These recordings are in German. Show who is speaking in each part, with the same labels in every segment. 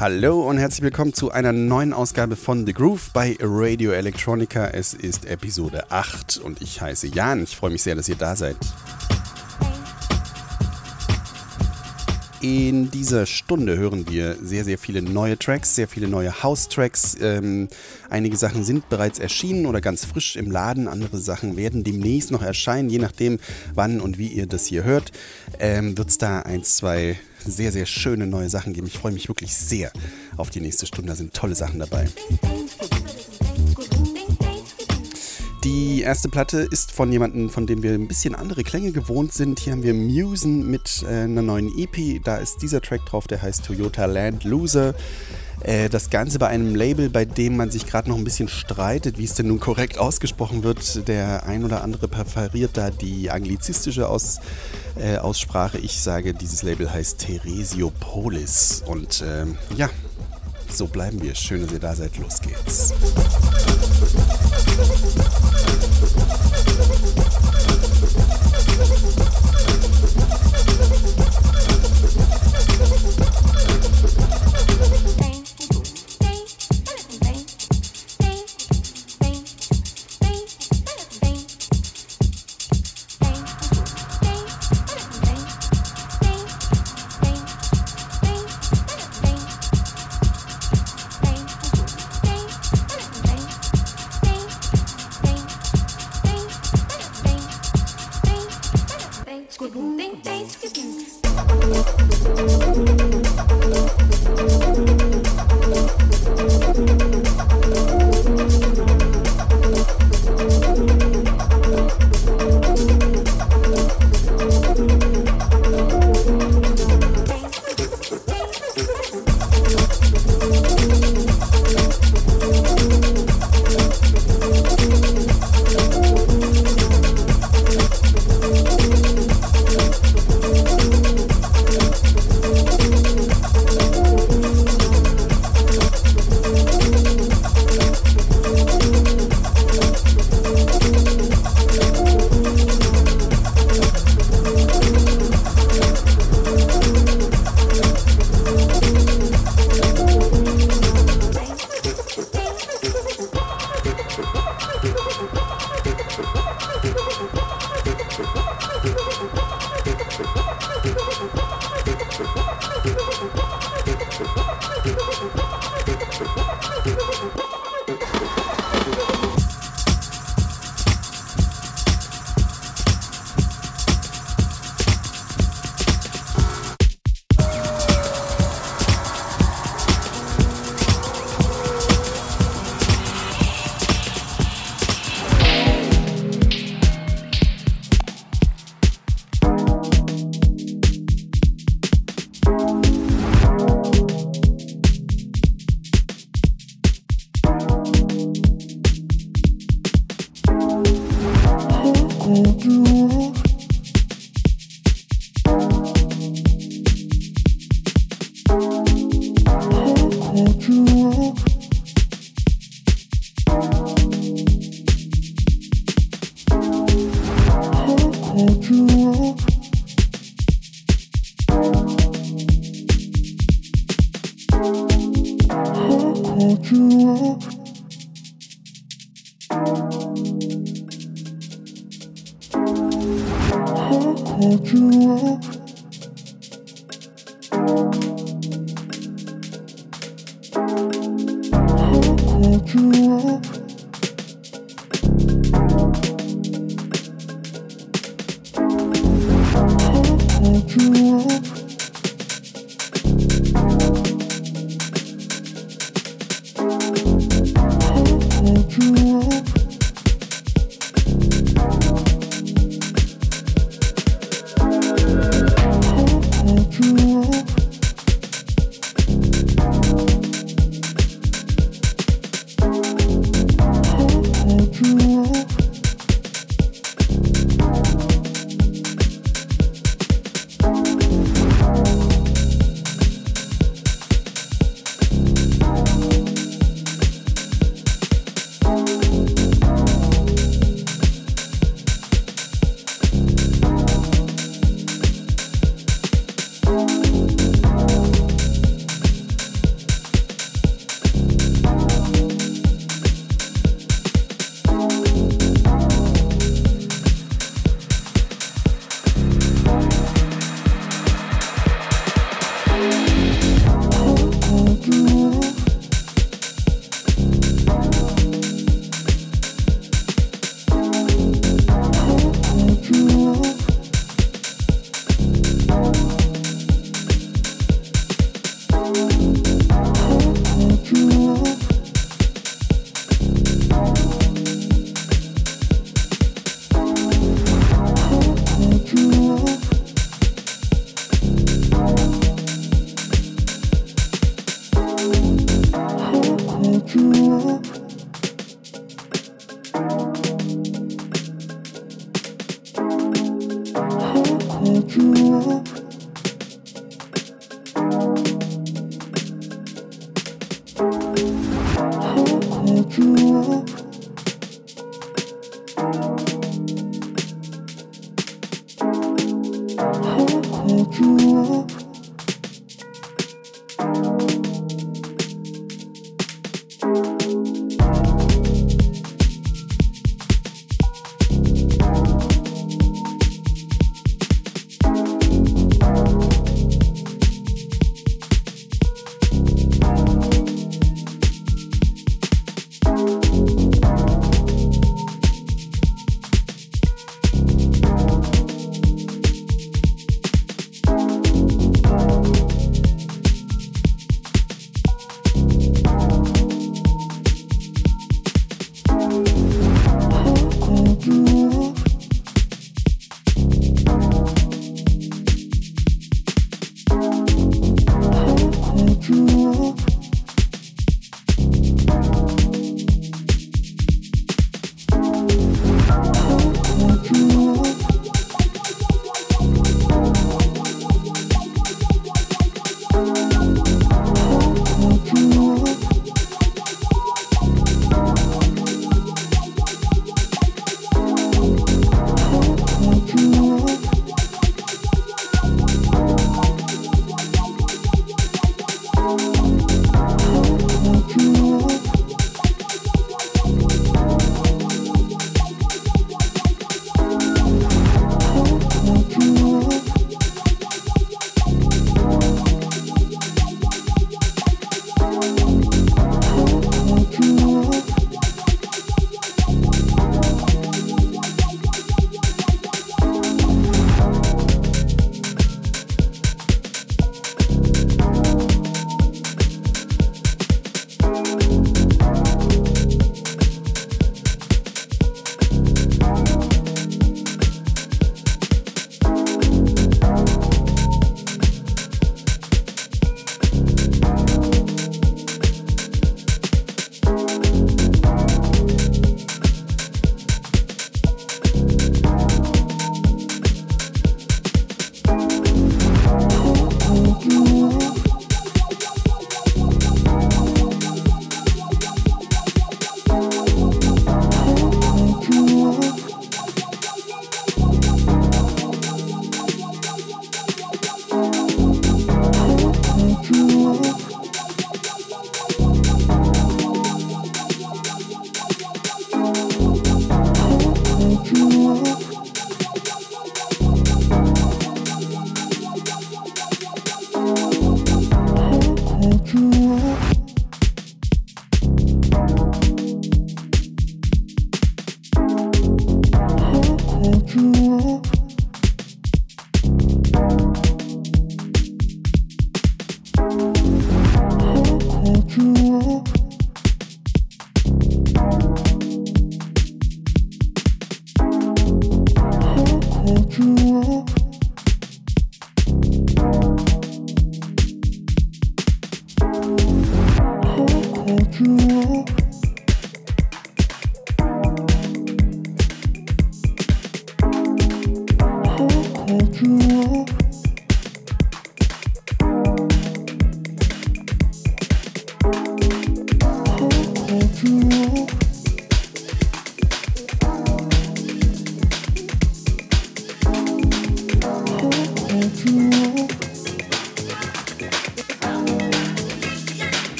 Speaker 1: Hallo und herzlich willkommen zu einer neuen Ausgabe von The Groove bei Radio Electronica. Es ist Episode 8 und ich heiße Jan. Ich freue mich sehr, dass ihr da seid. In dieser Stunde hören wir sehr, sehr viele neue Tracks, sehr viele neue House-Tracks. Ähm, einige Sachen sind bereits erschienen oder ganz frisch im Laden. Andere Sachen werden demnächst noch erscheinen. Je nachdem, wann und wie ihr das hier hört, ähm, wird es da ein, zwei sehr, sehr schöne neue Sachen geben. Ich freue mich wirklich sehr auf die nächste Stunde. Da sind tolle Sachen dabei. Die erste Platte ist von jemandem, von dem wir ein bisschen andere Klänge gewohnt sind. Hier haben wir Musen mit äh, einer neuen EP. Da ist dieser Track drauf, der heißt Toyota Land Loser. Äh, das Ganze bei einem Label, bei dem man sich gerade noch ein bisschen streitet, wie es denn nun korrekt ausgesprochen wird. Der ein oder andere präferiert da die anglizistische Aus, äh, Aussprache. Ich sage, dieses Label heißt Theresiopolis. Und ähm, ja, so bleiben wir. Schön, dass ihr da seid. Los geht's.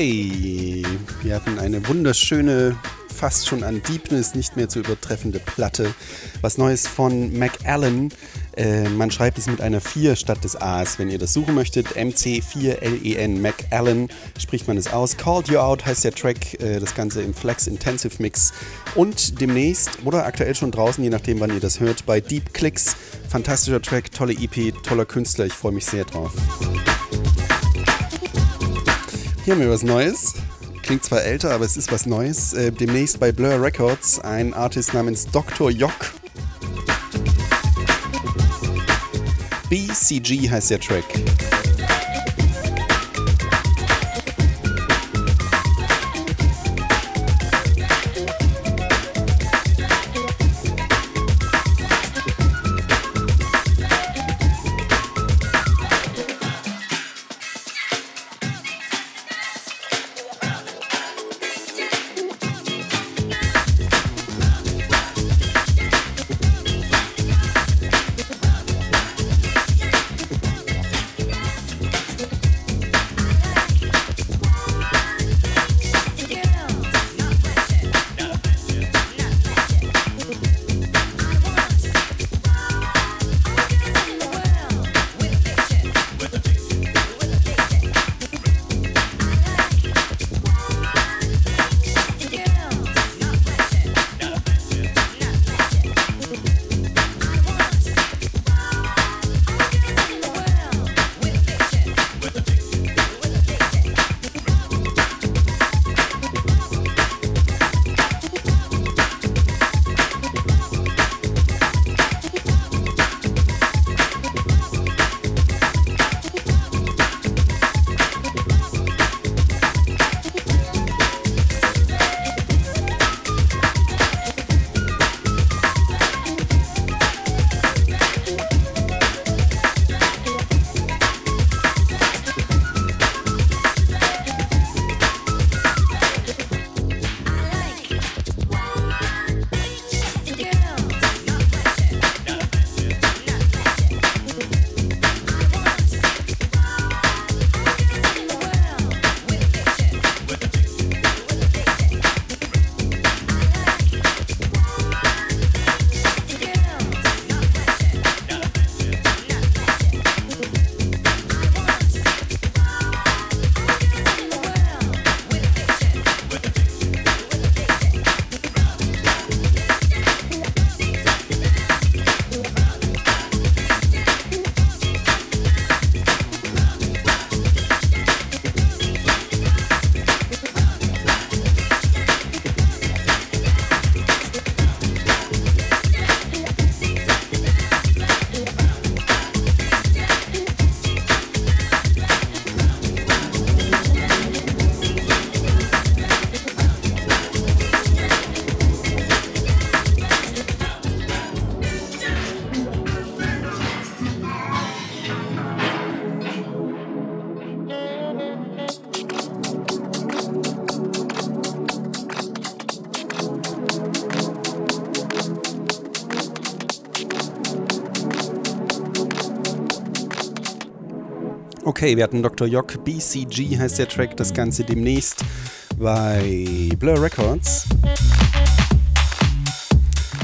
Speaker 1: Okay, wir hatten eine wunderschöne, fast schon an Deepness nicht mehr zu übertreffende Platte. Was Neues von McAllen. Äh, man schreibt es mit einer 4 statt des A's, wenn ihr das suchen möchtet. MC4LEN, McAllen spricht man es aus. Called You Out heißt der Track, äh, das Ganze im Flex Intensive Mix. Und demnächst oder aktuell schon draußen, je nachdem, wann ihr das hört, bei Deep Clicks. Fantastischer Track, tolle EP, toller Künstler. Ich freue mich sehr drauf. Hier haben wir was Neues. Klingt zwar älter, aber es ist was Neues. Äh, demnächst bei Blur Records ein Artist namens Dr. Jock. BCG heißt der Track. Okay, wir hatten Dr. Jock, BCG heißt der Track, das Ganze demnächst bei Blur Records.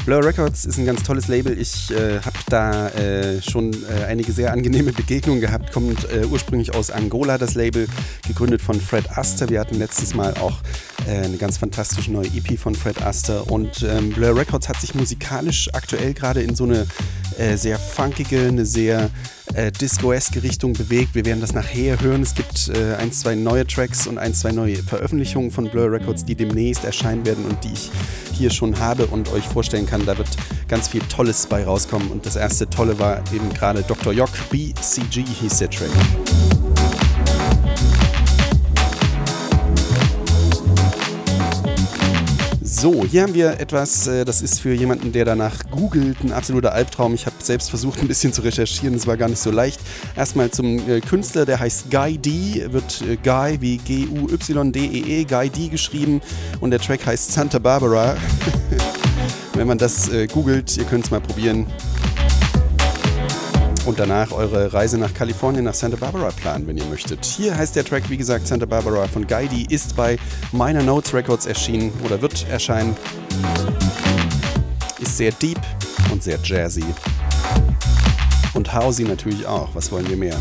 Speaker 1: Blur Records ist ein ganz tolles Label. Ich äh, habe da äh, schon äh, einige sehr angenehme Begegnungen gehabt. Kommt äh, ursprünglich aus Angola, das Label, gegründet von Fred Aster. Wir hatten letztes Mal auch äh, eine ganz fantastische neue EP von Fred Aster. Und ähm, Blur Records hat sich musikalisch aktuell gerade in so eine äh, sehr funkige, eine sehr äh, Disco-eske Richtung bewegt. Wir werden das nachher hören. Es gibt äh, ein, zwei neue Tracks und ein, zwei neue Veröffentlichungen von Blur Records, die demnächst erscheinen werden und die ich hier schon habe und euch vorstellen kann. Da wird ganz viel Tolles bei rauskommen. Und das erste Tolle war eben gerade Dr. Jock, BCG hieß der Track. So, hier haben wir etwas, äh, das ist für jemanden, der danach googelt, ein absoluter Albtraum. Ich habe selbst versucht, ein bisschen zu recherchieren, es war gar nicht so leicht. Erstmal zum äh, Künstler, der heißt Guy D, wird äh, Guy wie G-U-Y-D-E-E, -E, Guy D geschrieben und der Track heißt Santa Barbara. Wenn man das googelt, ihr könnt es mal probieren und danach eure Reise nach Kalifornien, nach Santa Barbara planen, wenn ihr möchtet. Hier heißt der Track, wie gesagt, Santa Barbara von Guidi, ist bei Minor Notes Records erschienen oder wird erscheinen. Ist sehr deep und sehr jazzy. Und housey natürlich auch, was wollen wir mehr?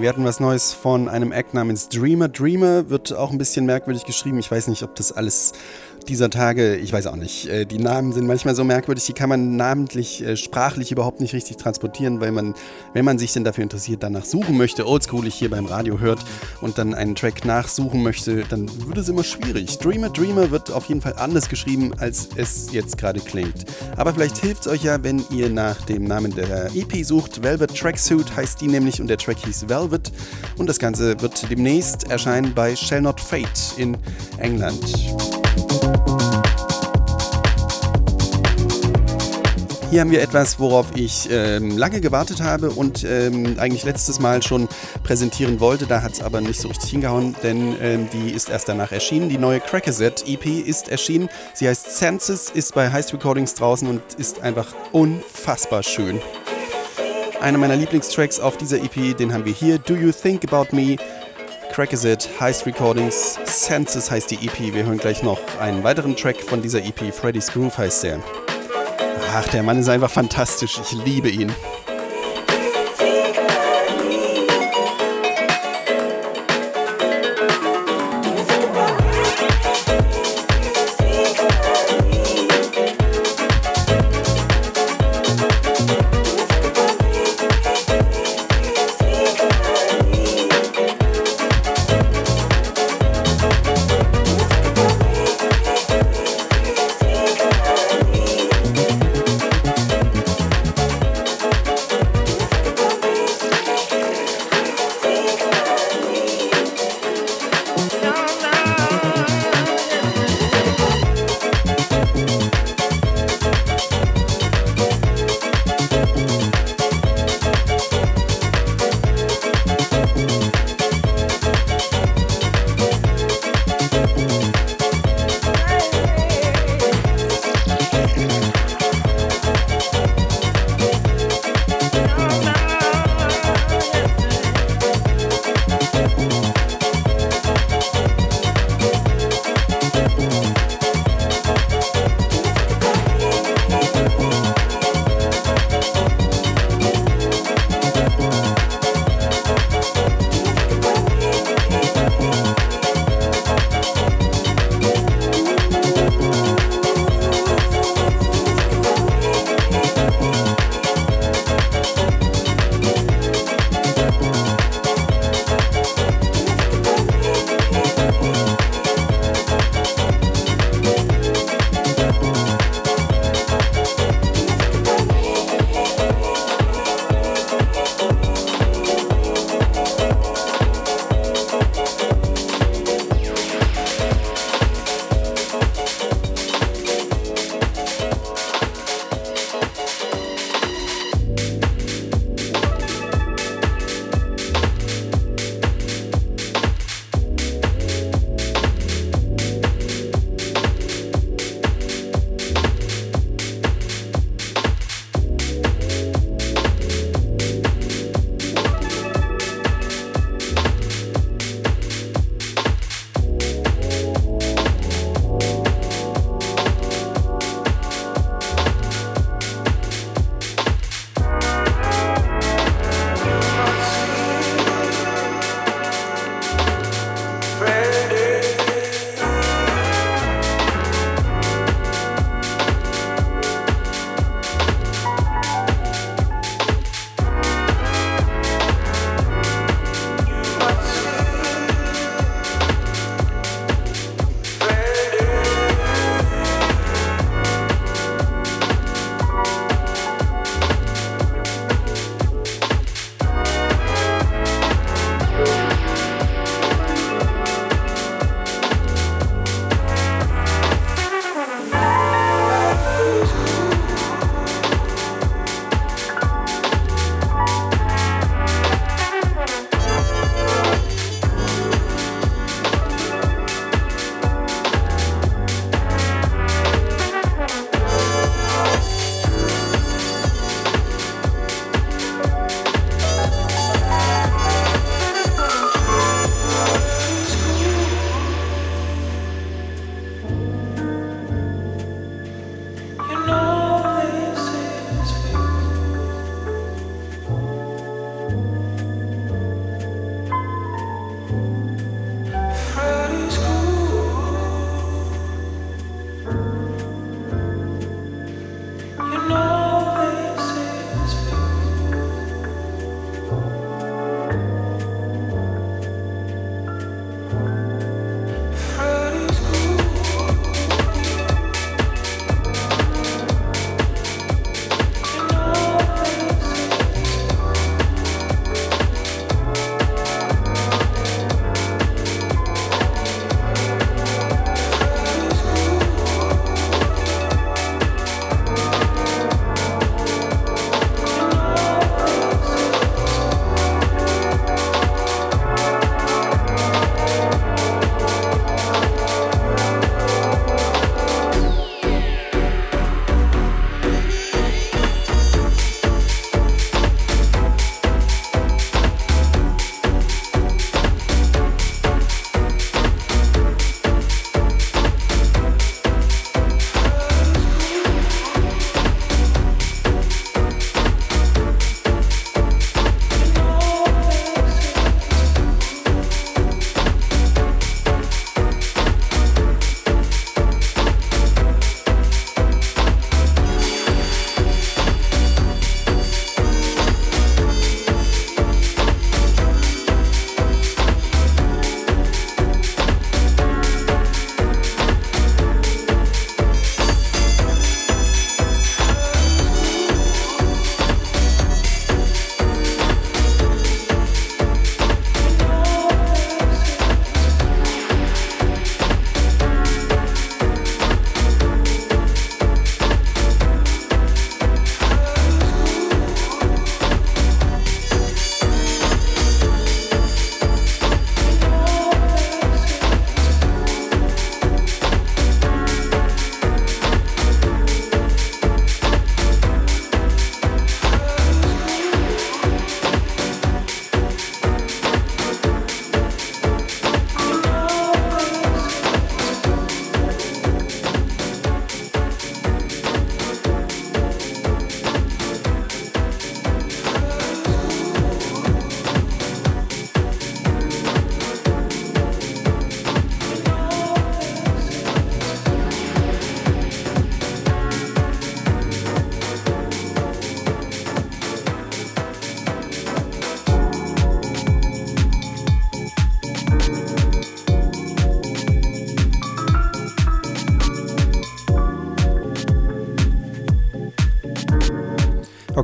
Speaker 1: Wir hatten was Neues von einem Act namens Dreamer. Dreamer wird auch ein bisschen merkwürdig geschrieben. Ich weiß nicht, ob das alles dieser Tage, ich weiß auch nicht, äh, die Namen sind manchmal so merkwürdig, die kann man namentlich, äh, sprachlich überhaupt nicht richtig transportieren, weil man, wenn man sich denn dafür interessiert, danach suchen möchte, oldschoolig hier beim Radio hört und dann einen Track nachsuchen möchte, dann wird es immer schwierig. Dreamer Dreamer wird auf jeden Fall anders geschrieben, als es jetzt gerade klingt. Aber vielleicht hilft es euch ja, wenn ihr nach dem Namen der EP sucht. Velvet Tracksuit heißt die nämlich und der Track hieß Velvet und das Ganze wird demnächst erscheinen bei Shall Not Fate in England. Hier haben wir etwas, worauf ich ähm, lange gewartet habe und ähm, eigentlich letztes Mal schon präsentieren wollte. Da hat es aber nicht so richtig hingehauen, denn ähm, die ist erst danach erschienen. Die neue Crackerset EP ist erschienen. Sie heißt Census, ist bei Heist Recordings draußen und ist einfach unfassbar schön. Einer meiner Lieblingstracks auf dieser EP, den haben wir hier. Do You Think About Me? Crackerset, Heist Recordings, Census heißt die EP. Wir hören gleich noch einen weiteren Track von dieser EP. Freddy's Groove heißt der. Ach, der Mann ist einfach fantastisch. Ich liebe ihn.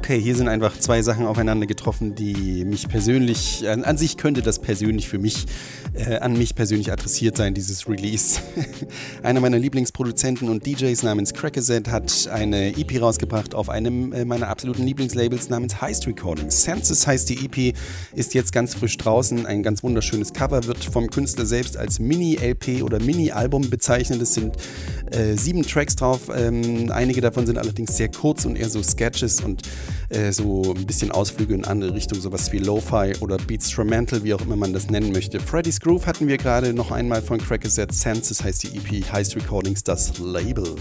Speaker 1: Okay, hier sind einfach zwei Sachen aufeinander getroffen, die mich persönlich, an, sich könnte das persönlich für mich, äh, an mich persönlich adressiert sein, dieses Release. Einer meiner Lieblingsproduzenten und DJs namens Crackerset hat eine EP rausgebracht auf einem äh, meiner absoluten Lieblingslabels namens Heist Recordings. Census heißt die EP, ist jetzt ganz frisch draußen, ein ganz wunderschönes Cover, wird vom Künstler selbst als Mini-LP oder Mini-Album bezeichnet. Es sind äh, sieben Tracks drauf, ähm, einige davon sind allerdings sehr kurz und eher so Sketches und äh, so ein bisschen Ausflüge in andere Richtungen, sowas wie Lo-Fi oder Beatstrumental, wie auch immer man das nennen möchte. Freddy's Groove hatten wir gerade noch einmal von Crackerset. Senses heißt die EP, Heist Recordings das Label.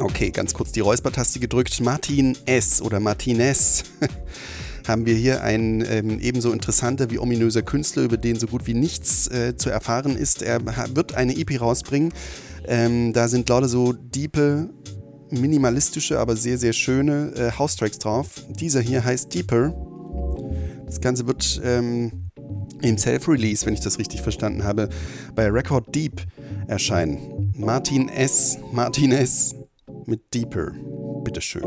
Speaker 1: Okay, ganz kurz die Räuspertaste gedrückt. Martin S. oder Martinez haben wir hier einen ähm, ebenso interessanter wie ominöser Künstler, über den so gut wie nichts äh, zu erfahren ist. Er wird eine EP rausbringen. Ähm, da sind lauter so diepe, minimalistische, aber sehr, sehr schöne äh, House-Tracks drauf. Dieser hier heißt Deeper. Das Ganze wird ähm, im Self-Release, wenn ich das richtig verstanden habe, bei Record Deep erscheinen. Martin S. Martin S. mit Deeper. Bitteschön.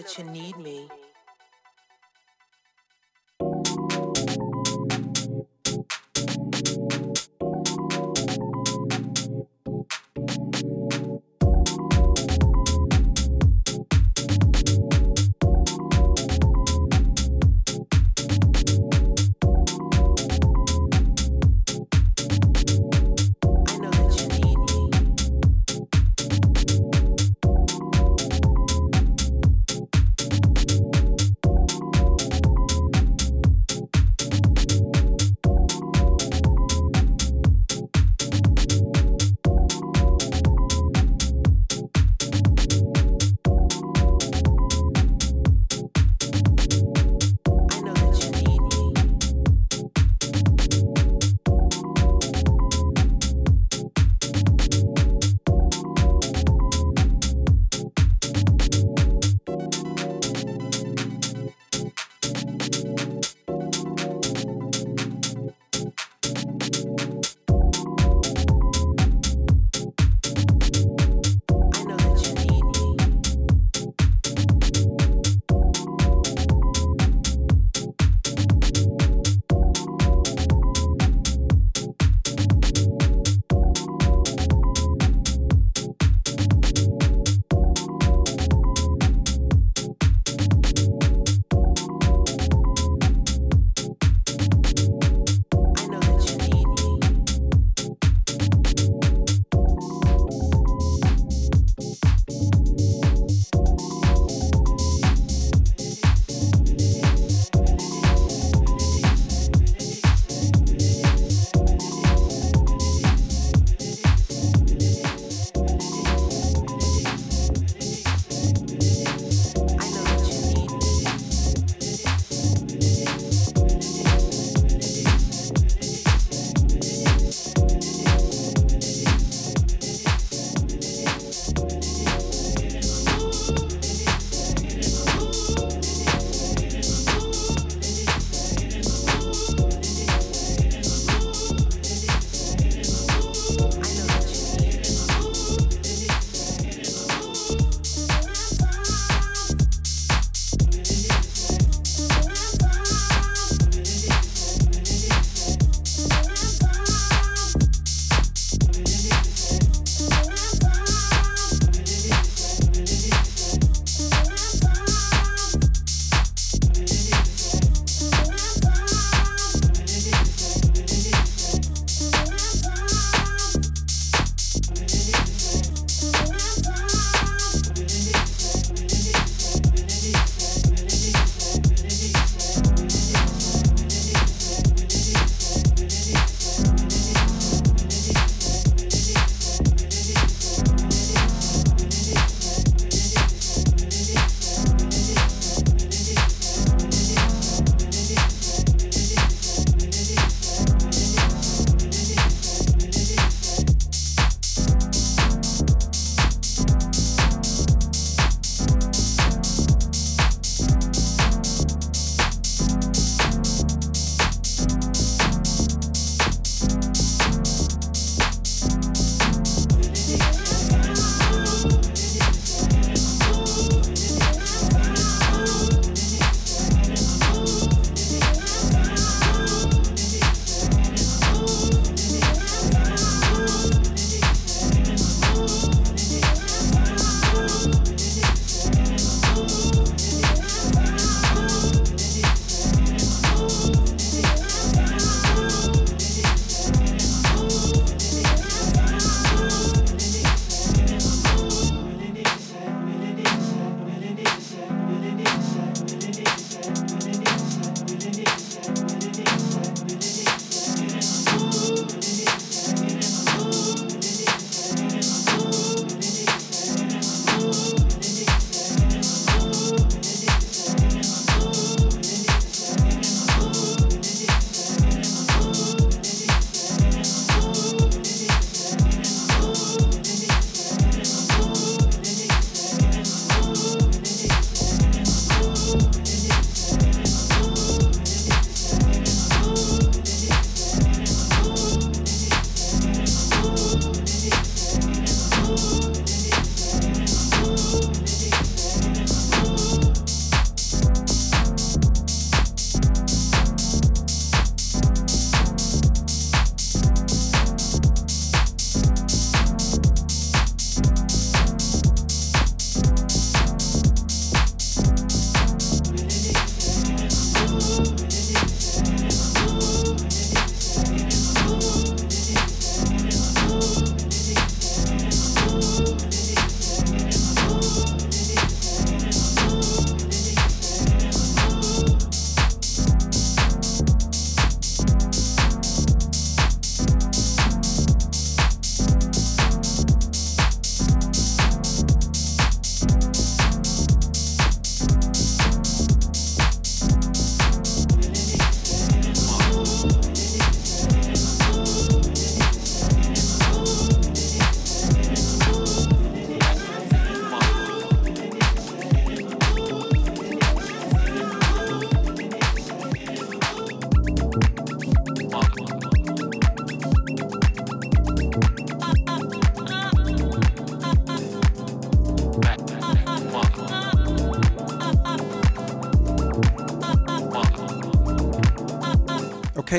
Speaker 2: That you need me.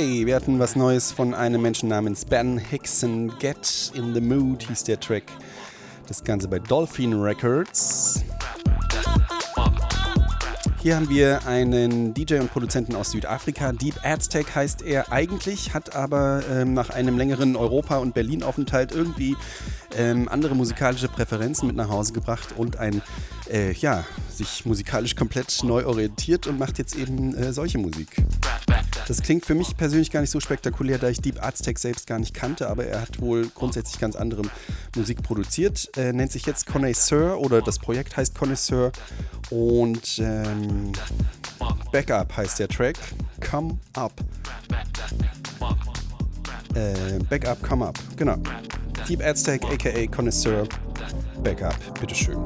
Speaker 1: Okay, wir hatten was Neues von einem Menschen namens Ben Hickson. Get in the Mood hieß der Track. Das Ganze bei Dolphin Records. Hier haben wir einen DJ und Produzenten aus Südafrika. Deep Aztec heißt er eigentlich, hat aber ähm, nach einem längeren Europa- und Berlin-Aufenthalt irgendwie ähm, andere musikalische Präferenzen mit nach Hause gebracht und ein, äh, ja, sich musikalisch komplett neu orientiert und macht jetzt eben äh, solche Musik. Das klingt für mich persönlich gar nicht so spektakulär, da ich Deep Aztec selbst gar nicht kannte, aber er hat wohl grundsätzlich ganz andere Musik produziert. Er nennt sich jetzt Connoisseur oder das Projekt heißt Connoisseur und ähm, Backup heißt der Track. Come Up. Äh, Backup, Come Up, genau. Deep Aztec aka Connoisseur. Backup, bitteschön.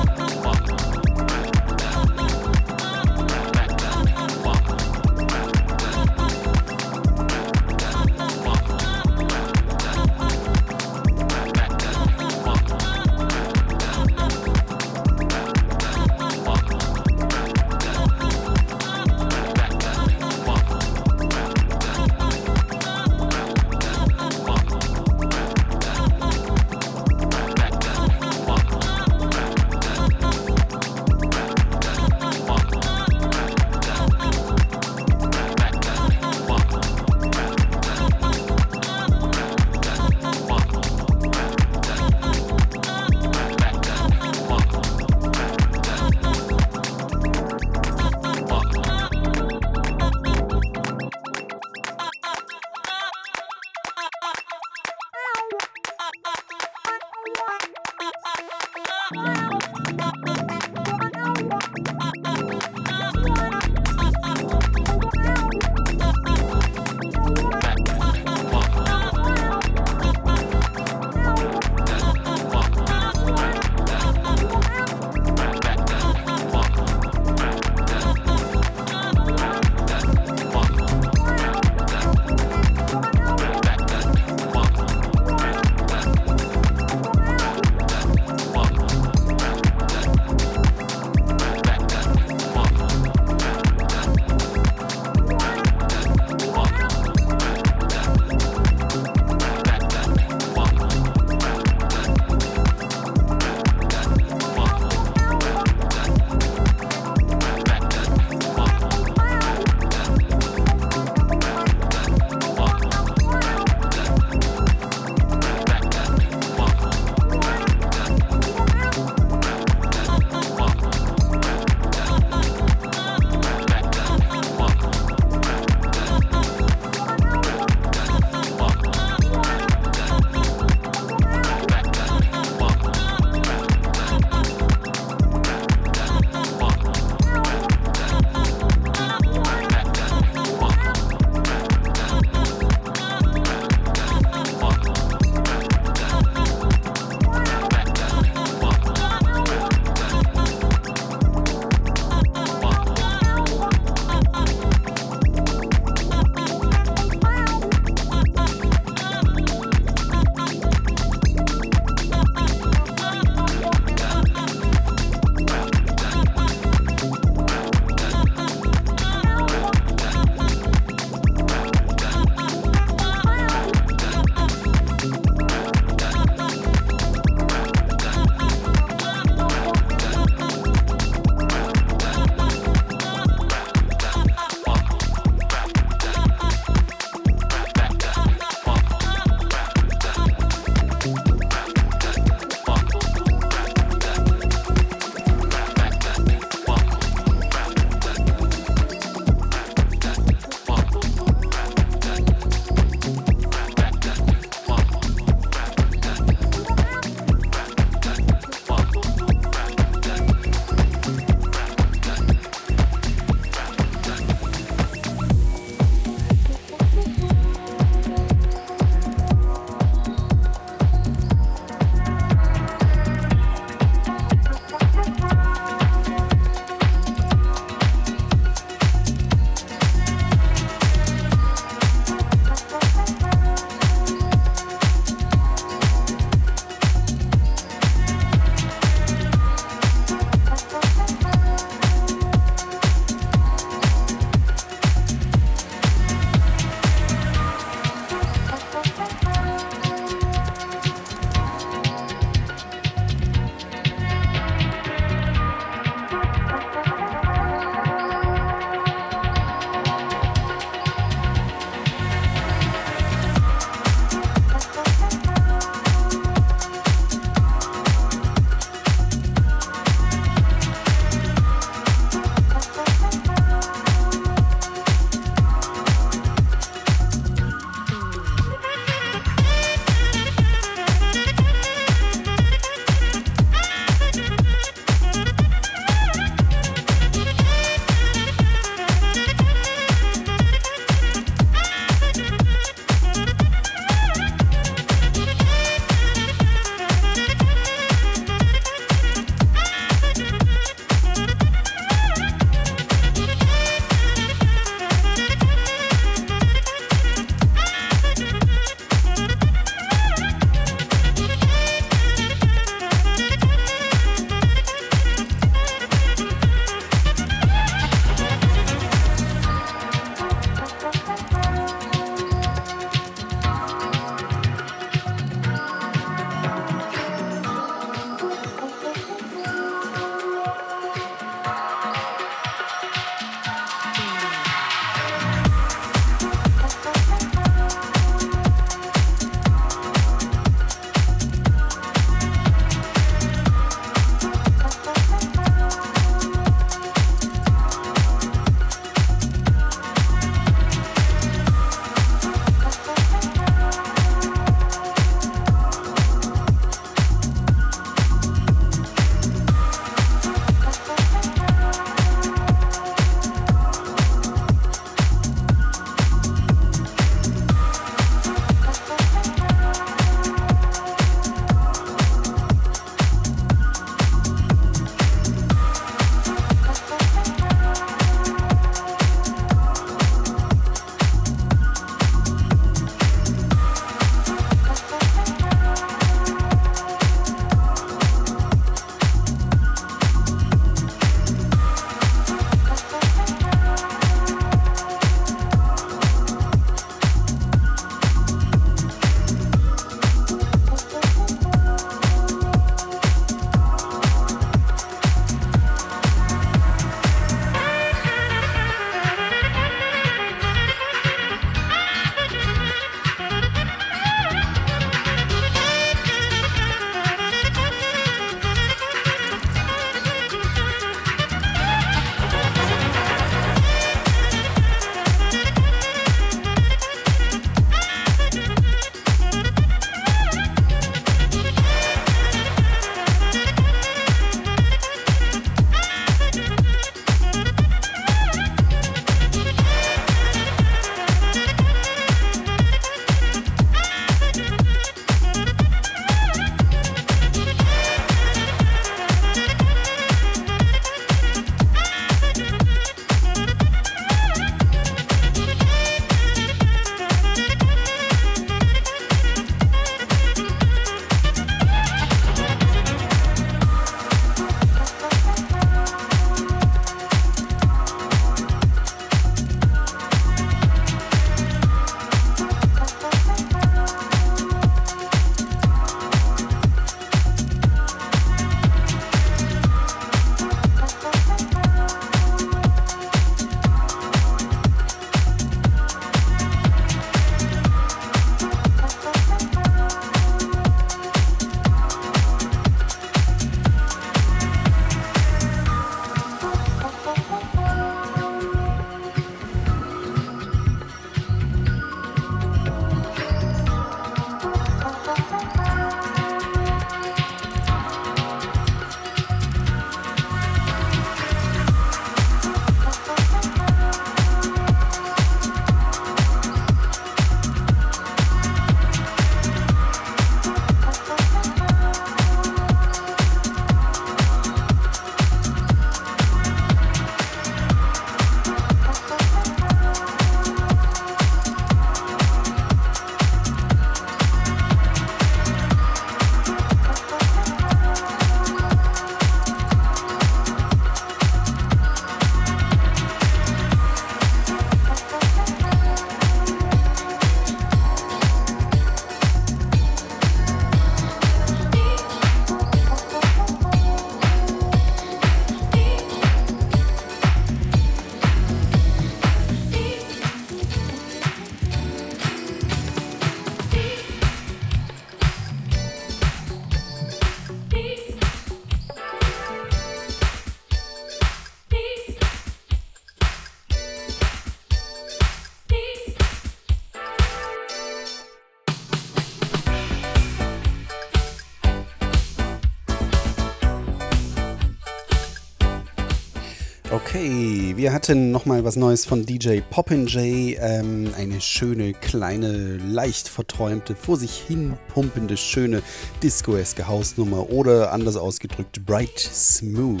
Speaker 1: Wir hatten nochmal was Neues von DJ Poppin' Ähm, eine schöne, kleine, leicht verträumte, vor sich hin pumpende, schöne Disco-eske Hausnummer oder anders ausgedrückt Bright Smooth.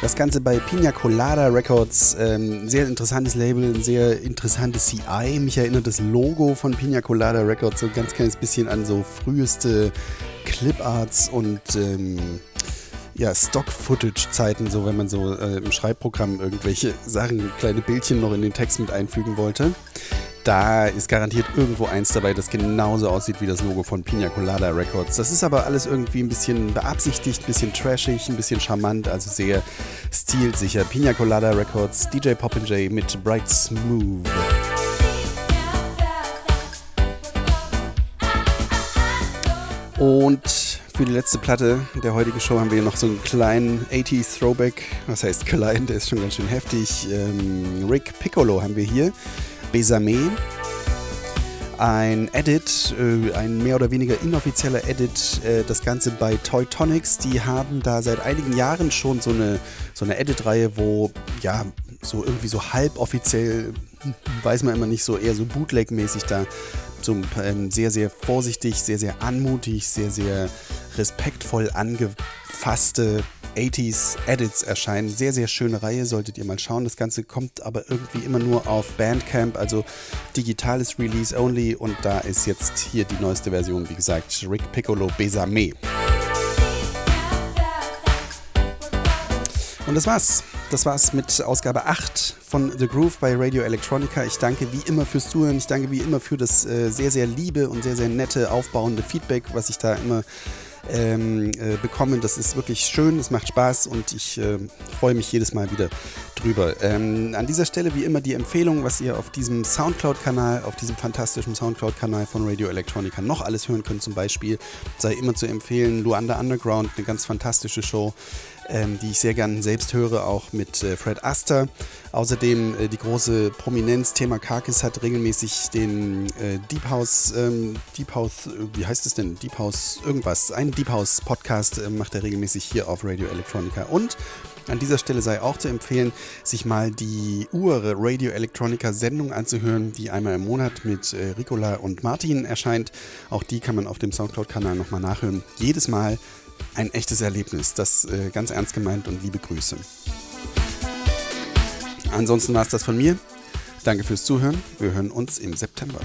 Speaker 1: Das Ganze bei Pina Colada Records, ähm, sehr interessantes Label, ein sehr interessantes CI. Mich erinnert das Logo von Pina Colada Records so ein ganz kleines bisschen an so früheste Cliparts und ähm, ja, Stock-Footage-Zeiten, so wenn man so äh, im Schreibprogramm irgendwelche Sachen, kleine Bildchen noch in den Text mit einfügen wollte. Da ist garantiert irgendwo eins dabei, das genauso aussieht wie das Logo von Pina Colada Records. Das ist aber alles irgendwie ein bisschen beabsichtigt, ein bisschen trashig, ein bisschen charmant, also sehr stilsicher. Pina Colada Records, DJ Poppin' mit Bright Smooth. Und für die letzte Platte der heutigen Show haben wir noch so einen kleinen 80s Throwback. Was heißt klein? Der ist schon ganz schön heftig. Ähm, Rick Piccolo haben wir hier. Besame. Ein Edit, äh, ein mehr oder weniger inoffizieller Edit, äh, das Ganze bei Toy Tonics. Die haben da seit einigen Jahren schon so eine, so eine Edit-Reihe, wo ja so irgendwie so halboffiziell, weiß man immer nicht so, eher so Bootleg-mäßig da so ähm, sehr, sehr vorsichtig, sehr, sehr anmutig, sehr, sehr respektvoll angefasste 80s Edits erscheinen. Sehr, sehr schöne Reihe, solltet ihr mal schauen. Das Ganze kommt aber irgendwie immer nur auf Bandcamp, also digitales Release only. Und da ist jetzt hier die neueste Version, wie gesagt, Rick Piccolo Besame. Und das war's. Das war's mit Ausgabe 8 von The Groove bei Radio Electronica. Ich danke wie immer fürs Zuhören. Ich danke wie immer für das äh, sehr, sehr liebe und sehr, sehr nette, aufbauende Feedback, was ich da immer ähm, äh, bekomme. Das ist wirklich schön, es macht Spaß und ich äh, freue mich jedes Mal wieder drüber. Ähm, an dieser Stelle wie immer die Empfehlung, was ihr auf diesem Soundcloud-Kanal, auf diesem fantastischen Soundcloud-Kanal von Radio Electronica noch alles hören könnt. Zum Beispiel sei immer zu empfehlen Luanda Underground, eine ganz fantastische Show ähm, die ich sehr gern selbst höre, auch mit äh, Fred Aster. Außerdem äh, die große Prominenz, Thema Karkis hat regelmäßig den äh, Deep House, ähm, Deep House, äh, wie heißt es denn? Deep House, irgendwas, einen Deep House Podcast äh, macht er regelmäßig hier auf Radio Electronica. Und an dieser Stelle sei auch zu empfehlen, sich mal die Ure Radio Electronica Sendung anzuhören, die einmal im Monat mit äh, Ricola und Martin erscheint. Auch die kann man auf dem Soundcloud-Kanal nochmal nachhören. Jedes Mal ein echtes Erlebnis. Das äh, ganz ernst gemeint und liebe Grüße. Ansonsten war es das von mir. Danke fürs Zuhören. Wir hören uns im September.